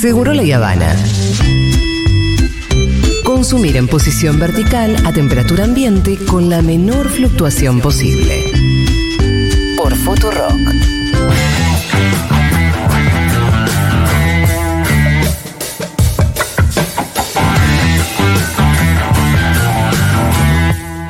Seguro La Habana. Consumir en posición vertical a temperatura ambiente con la menor fluctuación posible. Por Futurock.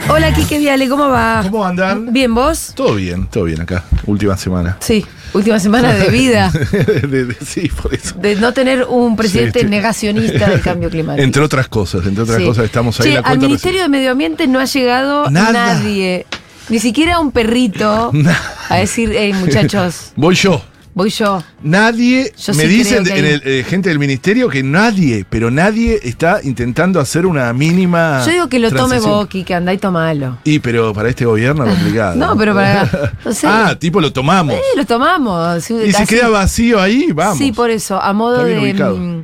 Hola, Kike Viale, ¿cómo va? ¿Cómo andan? Bien, ¿vos? Todo bien, todo bien acá. Última semana. Sí, última semana de vida. De- de- sí, por eso. De no tener un presidente Sí, negacionista del cambio climático. Entre otras cosas, entre otras Sí. cosas, estamos ahí Che, la al Ministerio de Medio Ambiente no ha llegado Nada. nadie. Ni siquiera un perrito a decir, hey, muchachos, Voy yo. Voy yo. Nadie, Yo me sí dicen que en el- eh, gente del ministerio que nadie, pero nadie está intentando hacer una mínima. Yo digo que lo tome vos, Kike, andá y tomalo. Y pero para este gobierno complicado. No, pero para. No sé. Ah, tipo lo tomamos. Eh, lo tomamos. Sí, y si así- queda vacío ahí, vamos. Sí, por eso, a modo de. ubicado. mm,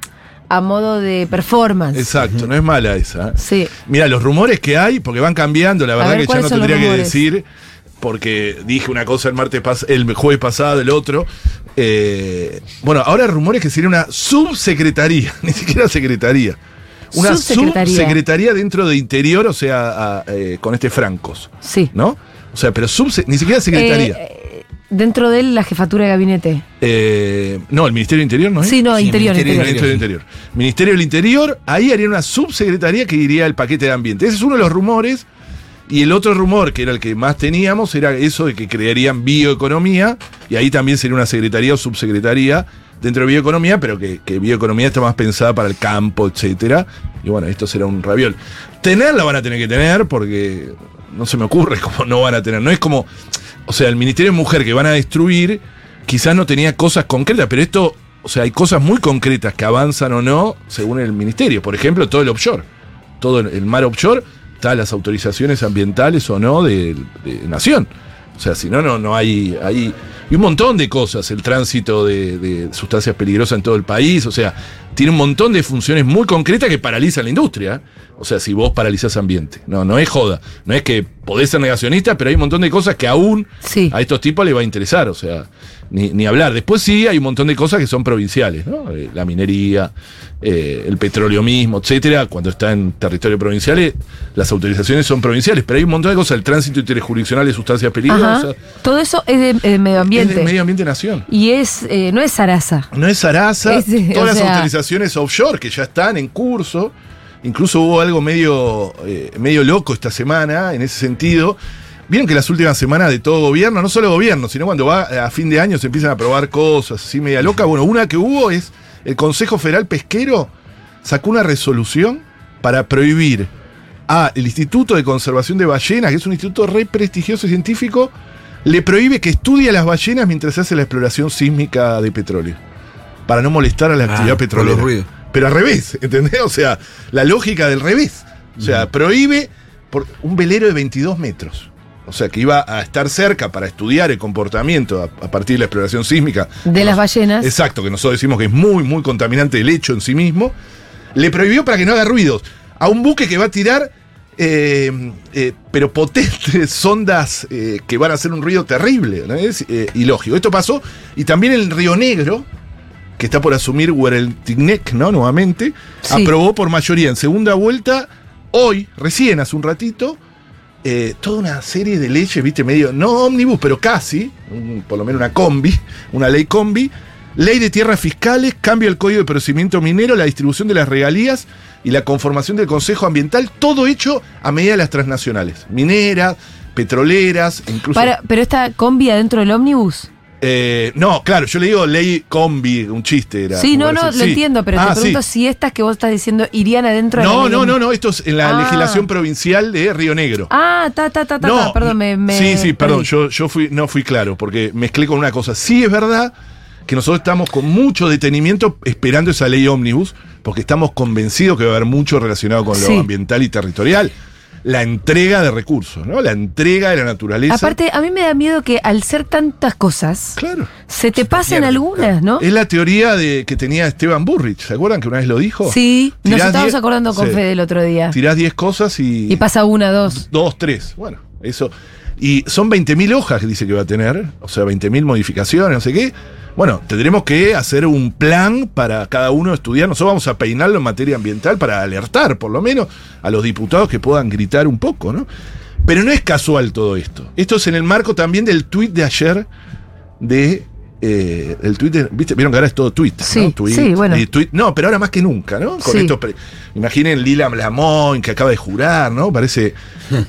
A modo de performance. Exacto, no es mala esa. ¿eh? Sí. Mira, los rumores que hay, porque van cambiando, la verdad ver, que ya ¿cuáles no tendría que decir, porque dije una cosa el martes pas- el jueves pasado, el otro. Eh, bueno, ahora rumores que sería una subsecretaría, ni siquiera secretaría. Una Subsecretaría. subsecretaría dentro de interior, o sea, a- eh, con este Francos, Sí. ¿no? O sea, pero ni siquiera secretaría. Eh, dentro de él, la jefatura de gabinete. Eh, no, el Ministerio del Interior, ¿no es? Sí, no, Sí, interior, Ministerio interior. Ministerio del Interior. Ministerio del Interior, ahí haría una subsecretaría que iría el paquete de ambiente. Ese es uno de los rumores. Y el otro rumor, que era el que más teníamos, era eso de que crearían bioeconomía, y ahí también sería una secretaría o subsecretaría dentro de bioeconomía, pero que, que bioeconomía está más pensada para el campo, etcétera. Y bueno, esto será un raviol. Tenerla van a tener que tener, porque no se me ocurre cómo no van a tener. No es como, o sea, el Ministerio de Mujer que van a destruir, quizás no tenía cosas concretas, pero esto, o sea, hay cosas muy concretas que avanzan o no según el Ministerio. Por ejemplo, todo el offshore, todo el- el mar offshore, las autorizaciones ambientales o no de, de Nación. O sea, si no, no, no hay, hay. Y un montón de cosas, el tránsito de, de sustancias peligrosas en todo el país, o sea, tiene un montón de funciones muy concretas que paralizan la industria. O sea, si vos paralizás ambiente. No, no es joda. No es que podés ser negacionista, pero hay un montón de cosas que aún Sí. a estos tipos les va a interesar. O sea, ni, ni hablar. Después sí hay un montón de cosas que son provinciales, ¿no? Eh, La minería, eh, el petróleo mismo, etcétera. Cuando está en territorio provinciales, las autorizaciones son provinciales, pero hay un montón de cosas. El tránsito interjurisdiccional de sustancias peligrosas. Ajá. Todo eso es de, de medio Es ambiente. de medio ambiente nación. Y es, eh, no es Sarasa. No es Sarasa, Es, eh, todas las sea- autorizaciones offshore que ya están en curso. Incluso hubo algo medio, eh, medio loco esta semana en ese sentido. Vieron que las últimas semanas de todo gobierno, no solo gobierno, sino cuando va a fin de año se empiezan a probar cosas así media loca. Bueno, una que hubo es el Consejo Federal Pesquero sacó una resolución para prohibir a el Instituto de Conservación de Ballenas, que es un instituto re prestigioso y científico, le prohíbe que estudie a las ballenas mientras se hace la exploración sísmica de petróleo. Para no molestar a la actividad por petrolera. los ruidos. Pero al revés, ¿entendés? O sea, la lógica del revés. O sea, prohíbe por un velero de 22 metros. O sea, que iba a estar cerca para estudiar el comportamiento a, a partir de la exploración sísmica. De las ballenas. Exacto, que nosotros decimos que es muy, muy contaminante el hecho en sí mismo. Le prohibió para que no haga ruidos a un buque que va a tirar, eh, eh, pero potentes sondas eh, que van a hacer un ruido terrible. ¿no? Es ilógico. Esto pasó. Y también el Río Negro, que está por asumir Huereltignec, ¿no? Nuevamente, Sí. aprobó por mayoría en segunda vuelta, hoy, recién hace un ratito, toda una serie de leyes, viste, medio, no ómnibus, pero casi, un- por lo menos una combi, una ley combi, ley de tierras fiscales, cambio del código de procedimiento minero, la distribución de las regalías y la conformación del Consejo Ambiental, todo hecho a medida de las transnacionales, mineras, petroleras, incluso... Para, pero esta combi adentro del ómnibus. Eh, no, claro, yo le digo ley combi, un chiste era. Sí, no, no, lo entiendo, pero Ah, te pregunto sí. si estas que vos estás diciendo irían adentro de la No, no, no, no, esto es en la Ah. legislación provincial de Río Negro. Ah, ta, ta, ta, ta, no, ta, perdón, me, me sí, sí, perdón, yo, yo fui, no fui claro, porque mezclé con una cosa. Sí es verdad que nosotros estamos con mucho detenimiento esperando esa ley ómnibus, porque estamos convencidos que va a haber mucho relacionado con lo Sí. ambiental y territorial. La entrega de recursos, ¿no? La entrega de la naturaleza. Aparte, a mí me da miedo que al ser tantas cosas, claro. se te pasen pierde, algunas, ¿no? Es la teoría de, que tenía Esteban Burrich. ¿Se acuerdan que una vez lo dijo? Sí, nos estábamos diez- acordando con sí. Fede el otro día. Tirás 10 cosas y. Y pasa una, dos. Dos, tres. Bueno, eso. Y son 20.000 hojas que dice que va a tener, o sea, 20.000 modificaciones, no sé qué. Bueno, tendremos que hacer un plan para cada uno estudiar. Nosotros vamos a peinarlo en materia ambiental para alertar, por lo menos, a los diputados que puedan gritar un poco, ¿no? Pero no es casual todo esto. Esto es en el marco también del tuit de ayer de. eh, el Twitter, ¿viste? Vieron que ahora es todo tweet. Sí, ¿no? Tweet, sí, bueno. tweet- no, pero ahora más que nunca, ¿no? Con Sí. estos imaginen Lila Lamoin que acaba de jurar, ¿no? Parece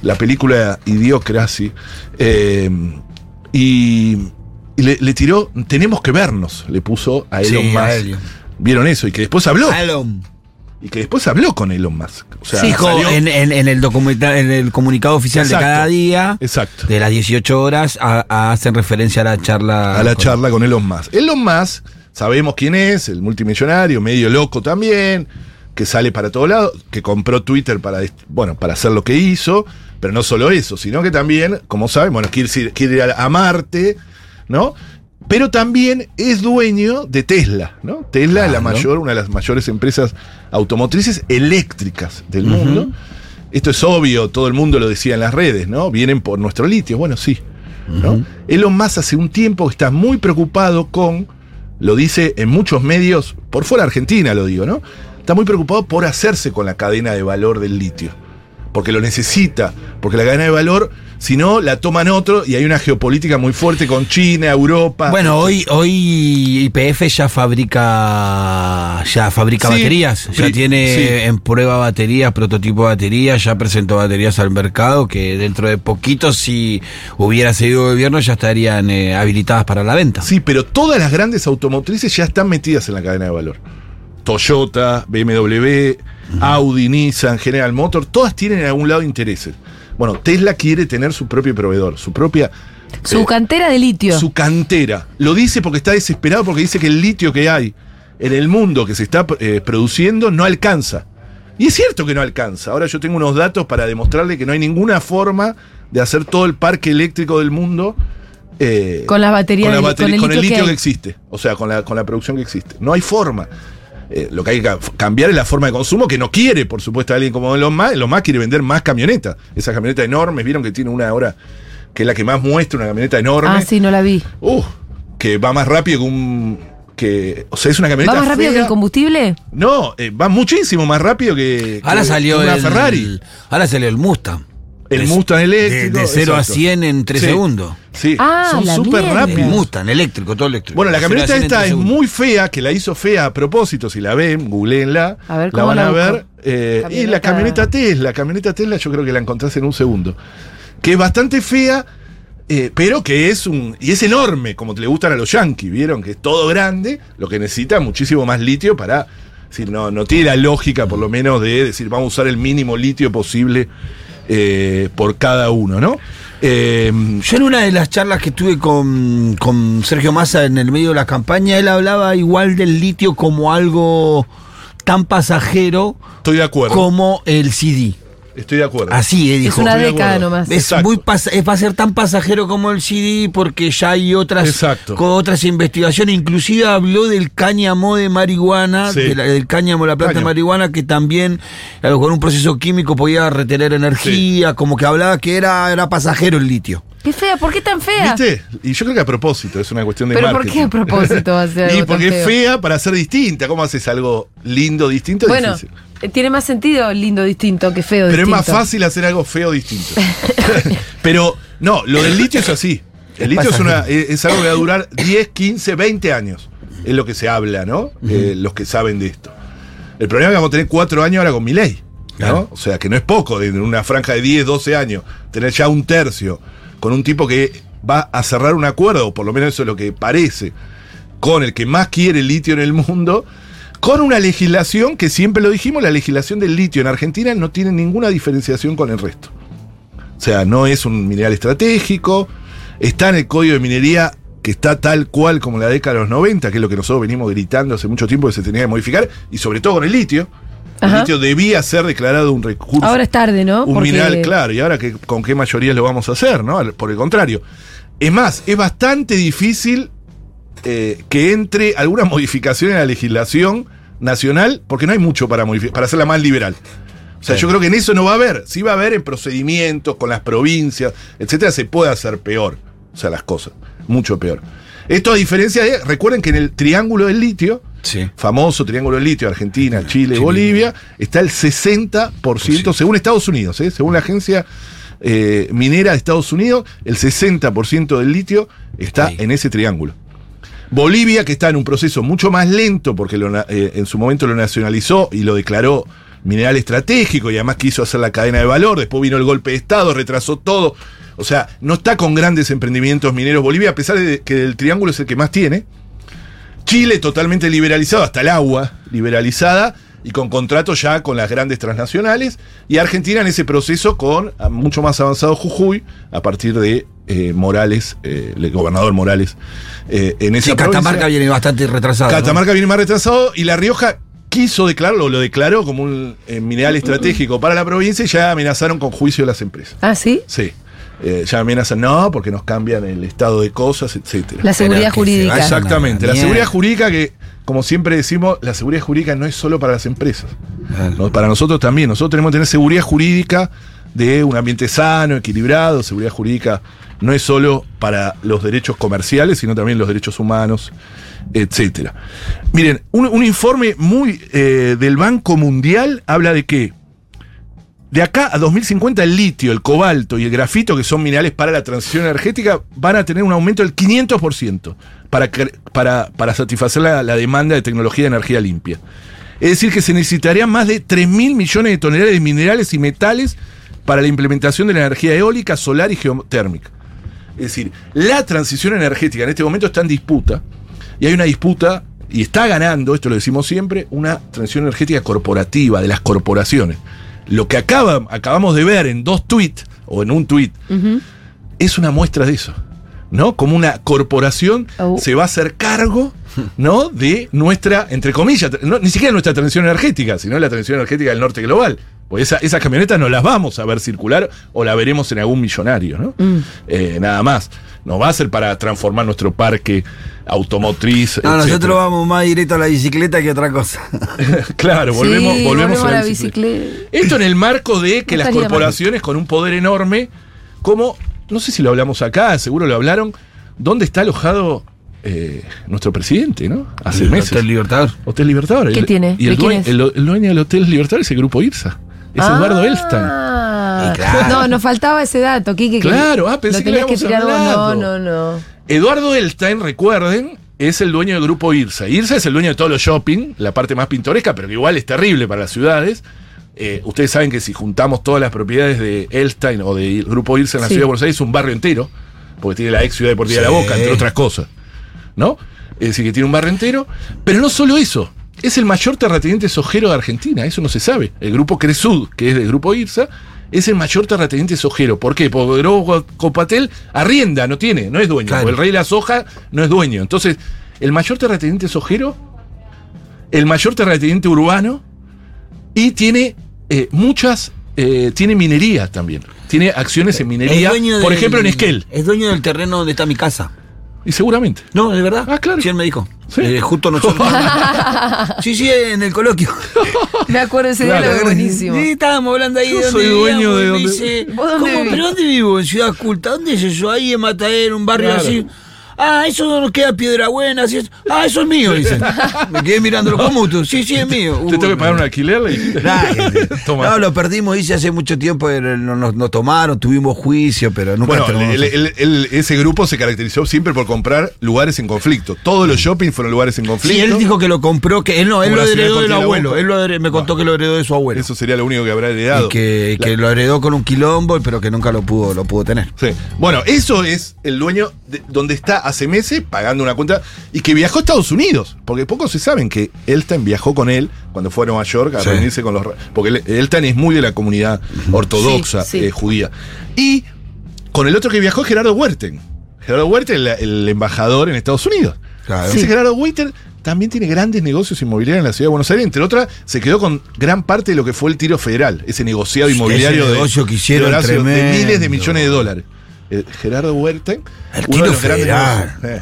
la película Idiocracy. Eh, y y le, le tiró, tenemos que vernos, le puso a Elon Sí, a Musk. Elon. Vieron eso y que después habló. Elon. Y que después habló con Elon Musk. O sea, Dijo salió- en, en- en el en el comunicado oficial Exacto. de cada día, Exacto. de las 18 horas, a- a- hacen referencia a la charla. a la con- charla con Elon Musk. Elon Musk, sabemos quién es, el multimillonario, medio loco también, que sale para todos lados, que compró Twitter para, bueno, para hacer lo que hizo, pero no solo eso, sino que también, como saben, bueno, quiere ir, quiere ir a Marte, ¿no? Pero también es dueño de Tesla, ¿no? Tesla es la mayor, una de las mayores empresas automotrices eléctricas del mundo. Esto es obvio, todo el mundo lo decía en las redes, ¿no? Vienen por nuestro litio. Bueno, sí. ¿no? Elon Musk hace un tiempo está muy preocupado con, lo dice en muchos medios, por fuera Argentina lo digo, ¿no? Está muy preocupado por hacerse con la cadena de valor del litio. Porque lo necesita, porque la cadena de valor, si no, la toman otro y hay una geopolítica muy fuerte con China, Europa. Bueno, hoy, hoy IPF ya fabrica ya fabrica Sí, baterías, ya tiene sí. en prueba baterías, prototipo de baterías, ya presentó baterías al mercado que dentro de poquito si hubiera seguido gobierno ya estarían eh, habilitadas para la venta. Sí, pero todas las grandes automotrices ya están metidas en la cadena de valor. Toyota, BMW, Audi, Nissan, General Motors, todas tienen en algún lado intereses. Bueno, Tesla quiere tener su propio proveedor, su propia... Su eh, cantera de litio. su cantera. Lo dice porque está desesperado porque dice que el litio que hay en el mundo que se está eh, produciendo no alcanza. Y es cierto que no alcanza. Ahora yo tengo unos datos para demostrarle que no hay ninguna forma de hacer todo el parque eléctrico del mundo eh, Con las baterías con, la batería- con el con el litio que que, existe. O sea, con la, con la producción que existe. No hay forma. Eh, lo que hay que ca- cambiar es la forma de consumo que no quiere, por supuesto, alguien como Elon Musk. Elon Musk quiere vender más camionetas. Esas camionetas enormes, vieron que tiene una ahora que es la que más muestra, una camioneta enorme. Ah, sí, no la vi. Uh, que va más rápido que un. Que, o sea, es una camioneta. ¿Va más rápido que el combustible? No, eh, va muchísimo más rápido que. Ahora que salió una el Ferrari. Ahora salió el Mustang. El De- Mustang De, eléctrico. de 0 a exacto. 100 en 3 Sí. segundos. Sí, Ah, son súper rápidos. Mustang eléctrico, todo eléctrico. Bueno, la De camioneta 100 en esta es segundos. muy fea, que la hizo fea a propósito. Si la ven, googleenla. A ver, la ¿cómo van la a ver. eh, y la camioneta Tesla, la camioneta Tesla, yo creo que la encontrás en un segundo. Que es bastante fea, eh, pero que es un. Y es enorme, como te le gustan a los yankees, ¿vieron? Que es todo grande, lo que necesita muchísimo más litio para. Es decir, no, no tiene la lógica, por lo menos, de decir, vamos a usar el mínimo litio posible eh, por cada uno, ¿no? Eh, Yo en una de las charlas que tuve con, con Sergio Massa en el medio de la campaña, él hablaba igual del litio como algo tan pasajero estoy de acuerdo. como el CD. Estoy de acuerdo. Así, eh, Es dijo. una estoy de década nomás. Es muy es- va a ser tan pasajero como el CD porque ya hay otras Exacto. con otras investigaciones. Inclusive habló del cáñamo de marihuana, Sí. de la- del cáñamo, la planta Cáñamo. de marihuana, que también con un proceso químico podía retener energía, como que hablaba que era, era pasajero el litio. Qué fea, ¿por qué tan fea? ¿Viste? Y yo creo que a propósito, es una cuestión de ¿Pero por qué a propósito va a ser Y algo tan porque es fea para ser distinta. ¿Cómo haces algo lindo, distinto? Es Bueno, difícil. Eh, tiene más sentido lindo distinto que feo Pero es distinto. más fácil hacer algo feo distinto. Pero no, lo del litio es así. El litio es, una, es es algo que va a durar 10, 15, 20 años. Es lo que se habla, ¿no? Eh, los que saben de esto. El problema es que vamos a tener 4 años ahora con mi ley. ¿no? Claro. O sea, que no es poco, en una franja de 10, 12 años, tener ya un tercio con un tipo que va a cerrar un acuerdo, o por lo menos eso es lo que parece, con el que más quiere el litio en el mundo, con una legislación que siempre lo dijimos, la legislación del litio en Argentina no tiene ninguna diferenciación con el resto. O sea, no es un mineral estratégico, está en el código de minería que está tal cual como en la década de los 90, que es lo que nosotros venimos gritando hace mucho tiempo que se tenía que modificar, y sobre todo con el litio. El Ajá. litio debía ser declarado un recurso. Ahora es tarde, ¿no? Un Porque- mineral, claro, y ahora que, con qué mayoría lo vamos a hacer, ¿no? Por el contrario. Es más, es bastante difícil eh, que entre alguna modificación en la legislación nacional, porque no hay mucho para modificar, para hacerla más liberal. O sea, Sí. yo creo que en eso no va a haber. Sí va a haber en procedimientos, con las provincias, etcétera, se puede hacer peor. O sea, las cosas. Mucho peor. Esto a diferencia de, recuerden que en el triángulo del litio, Sí. famoso triángulo del litio, Argentina, Chile, Chile. Bolivia, está el 60%, según Estados Unidos, ¿eh? según la agencia eh, minera de Estados Unidos, el 60% del litio está en ese triángulo. Bolivia, que está en un proceso mucho más lento, porque eh, en su momento lo nacionalizó y lo declaró mineral estratégico y además quiso hacer la cadena de valor, después vino el golpe de Estado, retrasó todo. O sea, no está con grandes emprendimientos mineros Bolivia, a pesar de que el triángulo es el que más tiene. Chile totalmente liberalizado, hasta el agua liberalizada y con contratos ya con las grandes transnacionales. Y Argentina en ese proceso con ah, mucho más avanzado Jujuy, a partir de eh, Morales, eh, el gobernador Morales, eh, en esa Sí, provincia. Catamarca viene bastante retrasado. ¿no? Catamarca viene más retrasado y La Rioja quiso declararlo, lo declaró como un eh, mineral estratégico para la provincia y ya amenazaron con juicio de las empresas. Ah, sí. Sí. Eh, ya amenazan, no, porque nos cambian el estado de cosas, etcétera. La seguridad se jurídica. Exactamente. La seguridad jurídica que, como siempre decimos, la seguridad jurídica no es solo para las empresas. Claro. ¿no? Para nosotros también. Nosotros tenemos que tener seguridad jurídica de un ambiente sano, equilibrado. Seguridad jurídica no es solo para los derechos comerciales, sino también los derechos humanos, etcétera. Miren, un, un informe muy eh, del Banco Mundial habla de que de acá a 2050 el litio, el cobalto y el grafito, que son minerales para la transición energética, van a tener un aumento del 500% para, para, para satisfacer la, la demanda de tecnología de energía limpia. Es decir, que se necesitarían más de 3 mil millones de toneladas de minerales y metales para la implementación de la energía eólica, solar y geotérmica. Es decir, la transición energética en este momento está en disputa y hay una disputa y está ganando, esto lo decimos siempre, una transición energética corporativa de las corporaciones. Lo que acaba, acabamos de ver en dos tweets o en un tweet es una muestra de eso. ¿No? Como una corporación Oh. se va a hacer cargo, ¿no? De nuestra, entre comillas, no, ni siquiera nuestra transición energética, sino la transición energética del norte global. Pues esa- esas camionetas no las vamos a ver circular o la veremos en algún millonario, ¿no? Eh, nada más. No va a ser para transformar nuestro parque automotriz. No, etcétera. nosotros vamos más directo a la bicicleta que otra cosa. claro, volvemos, Sí, volvemos, a la bicicleta. Esto en el marco de que No las corporaciones con un poder enorme, como, no sé si lo hablamos acá, seguro lo hablaron, ¿dónde está alojado eh, nuestro presidente, ¿no? Hace meses. Hotel Libertador. Hotel Libertador. ¿Qué El- tiene? Y el, ¿De quién dueño, es? el, el dueño del Hotel Libertador es el grupo IRSA. Es Eduardo Elstein. Ah, Y claro. No, nos faltaba ese dato, Kike. que Claro, ah, pensé lo que tenías lo que tirar. No, no, no. Eduardo Elstein, recuerden, es el dueño del grupo IRSA. IRSA es el dueño de todos los shopping, la parte más pintoresca, pero que igual es terrible para las ciudades. Eh, ustedes saben que si juntamos todas las propiedades de Elstein o del grupo IRSA en la Sí. ciudad de Buenos Aires, es un barrio entero, porque tiene la ex ciudad deportiva de La Sí. Boca, entre otras cosas. ¿No? Es decir, que tiene un barrio entero. Pero no solo eso, es el mayor terrateniente sojero de Argentina, eso no se sabe. El grupo Cresud, que es del grupo IRSA, es el mayor terrateniente sojero. ¿Por qué? Porque grupo Copatel arrienda, no tiene, no es dueño. Claro. el rey de la soja no es dueño. Entonces, el mayor terrateniente sojero, el mayor terrateniente urbano, y tiene eh, muchas, eh, tiene minería también. Tiene acciones en minería, por del- ejemplo en Esquel. Es dueño del terreno donde está mi casa. Y seguramente. No, de verdad. Ah, claro. Sí, él me dijo. Sí. Eh, justo nosotros. sí, sí, en el coloquio. Me acuerdo ese Claro. diálogo buenísimo. Sí, estábamos hablando ahí Yo de dónde soy dueño vivíamos, de y me donde- dice, ¿Vos dónde ¿cómo? ¿Pero dónde vivo? En Ciudad Culta. ¿Dónde es eso? Ahí en Matader, un barrio Claro. así. Ah, eso nos queda Piedra Buena. Así es. Ah, eso es mío, dicen. Me quedé mirándolo. ¿Cómo tú? Sí, sí, es mío. ¿Te tengo que pagar un alquiler? Nah, Toma. no, lo perdimos, dice hace mucho tiempo, no- nos, nos tomaron, tuvimos juicio, pero nunca Bueno, terminamos. el- el- el- ese grupo se caracterizó siempre por comprar lugares en conflicto. Todos los shopping fueron lugares en conflicto. Sí, él dijo que lo compró, que él no, él lo heredó del abuelo. Él lo heredó- me contó No. que lo heredó de su abuelo. Eso sería lo único que habrá heredado. y que, que lo heredó con un quilombo, pero que nunca lo pudo, lo pudo tener. Sí. Bueno, eso es el dueño de- donde está hace meses pagando una cuenta y que viajó a Estados Unidos. Porque pocos se saben que Elstein viajó con él cuando fue a Nueva York a Sí. reunirse con los. Porque el- Elstein es muy de la comunidad ortodoxa Sí, sí. eh, judía. Y con el otro que viajó es Gerardo Huerten. Gerardo Huerten, el, el embajador en Estados Unidos. Claro. Ese Sí. Gerardo Huerten también tiene grandes negocios inmobiliarios en la ciudad de Buenos Aires. Entre otras, se quedó con gran parte de lo que fue el tiro federal, ese negociado Ese inmobiliario de, negocio que hicieron de Horacio, de tremendo. miles de millones de dólares. El Gerardo Huerten, El uno tiro grandes federal. Eh,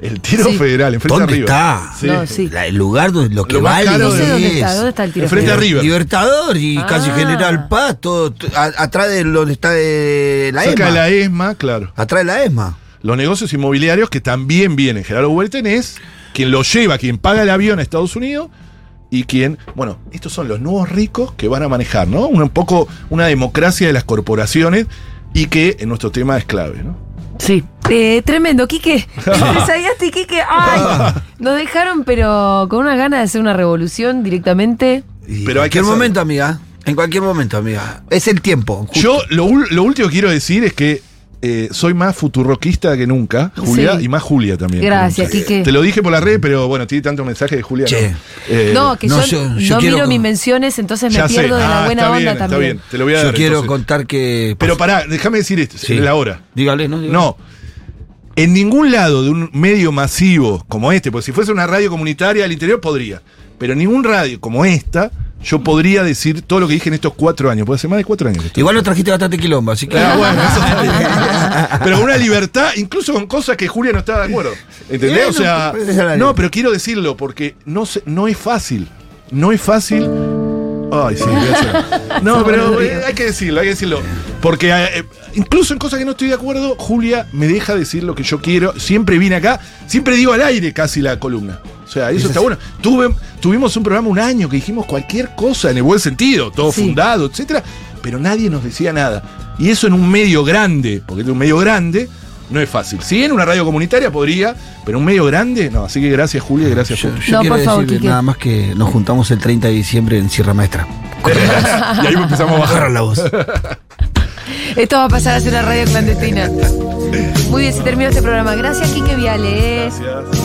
el tiro Sí. federal, enfrente ¿Dónde de River. está? Sí. No, sí. La- el lugar donde lo que Lo vale No sé dónde es- está, ¿dónde está el tiro Enfrente a federal? River. Libertador y Ah. casi General Paz, todo, a- atrás de donde está eh, la Cerca ESMA. de la ESMA, claro. Atrás de la ESMA. los negocios inmobiliarios que también vienen. Gerardo Huerten es quien lo lleva, quien paga el avión a Estados Unidos y quien, bueno, estos son los nuevos ricos que van a manejar, ¿no? Un, un poco una democracia de las corporaciones y que en nuestro tema es clave, ¿no? Sí. Eh, tremendo, Quique. Desayaste, Quique. Ay, nos dejaron, pero con una gana de hacer una revolución directamente. Y Pero en cualquier momento, amiga. En cualquier momento, amiga. Es el tiempo. justo. Yo lo, lo último que quiero decir es que eh, soy más futurroquista que nunca, Julia, Sí. y más Julia también. Gracias. Quique. Te lo dije por la red, pero bueno, tiene tanto mensaje de Julia. Che. ¿no? Eh, no, que no, yo, yo- yo no quiero miro con- mis menciones, entonces me ya sé. pierdo de la Ah, buena está onda bien, está también. bien. Te lo voy a Yo dar. quiero entonces. contar que. Pero pará, déjame decir esto, Sí. es la hora. Dígale, ¿no? Dígale. No. En ningún lado de un medio masivo como este, porque si fuese una radio comunitaria del interior podría, pero en ningún radio como esta, yo podría decir todo lo que dije en estos cuatro años. Puede ser más de cuatro años. Igual lo trajiste bastante quilombo, así que. Ah, bueno, eso está bien. Pero con una libertad, incluso con cosas que Julia no estaba de acuerdo. ¿Entendés? O sea, no, pero quiero decirlo porque no, se- no es fácil. No es fácil. Ay, sí, hacer. No, pero eh, hay que decirlo, hay que decirlo. Porque eh, incluso en cosas que no estoy de acuerdo, Julia me deja decir lo que yo quiero. Siempre vine acá, siempre digo al aire casi la columna. O sea, eso está bueno. Tuve, tuvimos un programa un año que dijimos cualquier cosa en el buen sentido, todo Sí. fundado, etcétera, pero nadie nos decía nada. Y eso en un medio grande, porque es un medio grande, no es fácil. Si en una radio comunitaria podría, pero en un medio grande, no. Así que gracias, Julia, y gracias, Yo, yo No, quiero por favor, nada más que nos juntamos el 30 de diciembre en Sierra Maestra. y ahí empezamos a bajar. La voz. Esto va a pasar a ser una radio clandestina. Muy bien, se terminó este programa. Gracias, Quique Viale. eh. Gracias.